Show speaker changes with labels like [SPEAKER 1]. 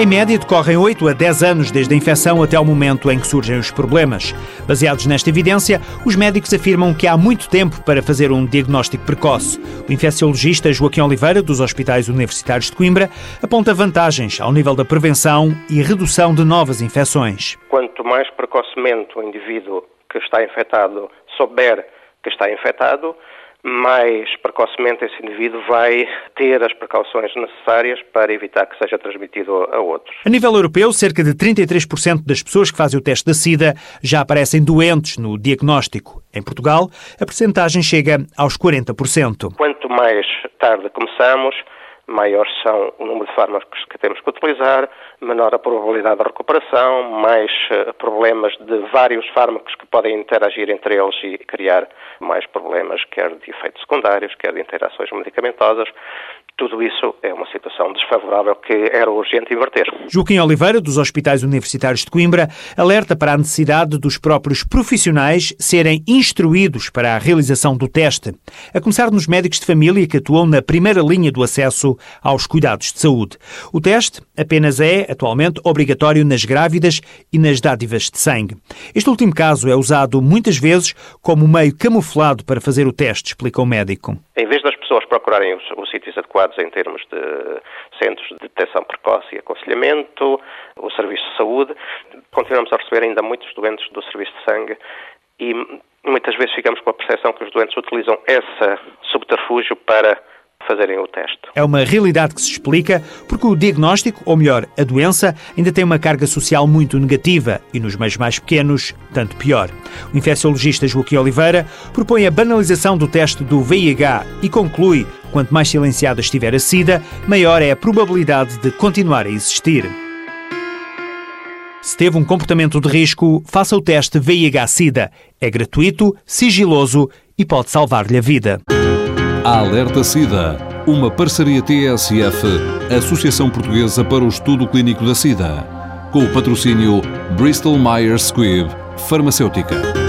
[SPEAKER 1] Em média, decorrem 8 a 10 anos desde a infecção até ao momento em que surgem os problemas. Baseados nesta evidência, os médicos afirmam que há muito tempo para fazer um diagnóstico precoce. O infecciologista Joaquim Oliveira, dos Hospitais Universitários de Coimbra, aponta vantagens ao nível da prevenção e redução de novas infecções.
[SPEAKER 2] Quanto mais precocemente o indivíduo que está infectado souber que está infectado, mais precocemente esse indivíduo vai ter as precauções necessárias para evitar que seja transmitido a outros.
[SPEAKER 1] A nível europeu, cerca de 33% das pessoas que fazem o teste da SIDA já aparecem doentes no diagnóstico. Em Portugal, a percentagem chega aos 40%.
[SPEAKER 2] Quanto mais tarde começamos, maior são o número de fármacos que temos que utilizar, menor a probabilidade de recuperação, mais uh, problemas de vários fármacos que podem interagir entre eles e criar mais problemas, quer de efeitos secundários, quer de interações medicamentosas. Tudo isso é uma situação desfavorável que era urgente inverter.
[SPEAKER 1] Joaquim Oliveira, dos Hospitais Universitários de Coimbra, alerta para a necessidade dos próprios profissionais serem instruídos para a realização do teste, a começar nos médicos de família que atuam na primeira linha do aos cuidados de saúde. O teste apenas é, atualmente, obrigatório nas grávidas e nas dádivas de sangue. Este último caso é usado muitas vezes como meio camuflado para fazer o teste, explica o médico.
[SPEAKER 2] Em vez das pessoas procurarem os, os sítios adequados em termos de centros de detecção precoce e aconselhamento, o serviço de saúde, continuamos a receber ainda muitos doentes do serviço de sangue e muitas vezes ficamos com a percepção que os doentes utilizam esse subterfúgio para fazerem o teste.
[SPEAKER 1] É uma realidade que se explica porque o diagnóstico, ou melhor, a doença, ainda tem uma carga social muito negativa e nos meios mais pequenos, tanto pior. O infecciologista Joaquim Oliveira propõe a banalização do teste do VIH e conclui: quanto mais silenciada estiver a SIDA, maior é a probabilidade de continuar a existir. Se teve um comportamento de risco, faça o teste VIH-Sida. É gratuito, sigiloso e pode salvar-lhe a vida.
[SPEAKER 3] A Alerta SIDA, uma parceria TSF, Associação Portuguesa para o Estudo Clínico da SIDA, com o patrocínio Bristol Myers Squibb Farmacêutica.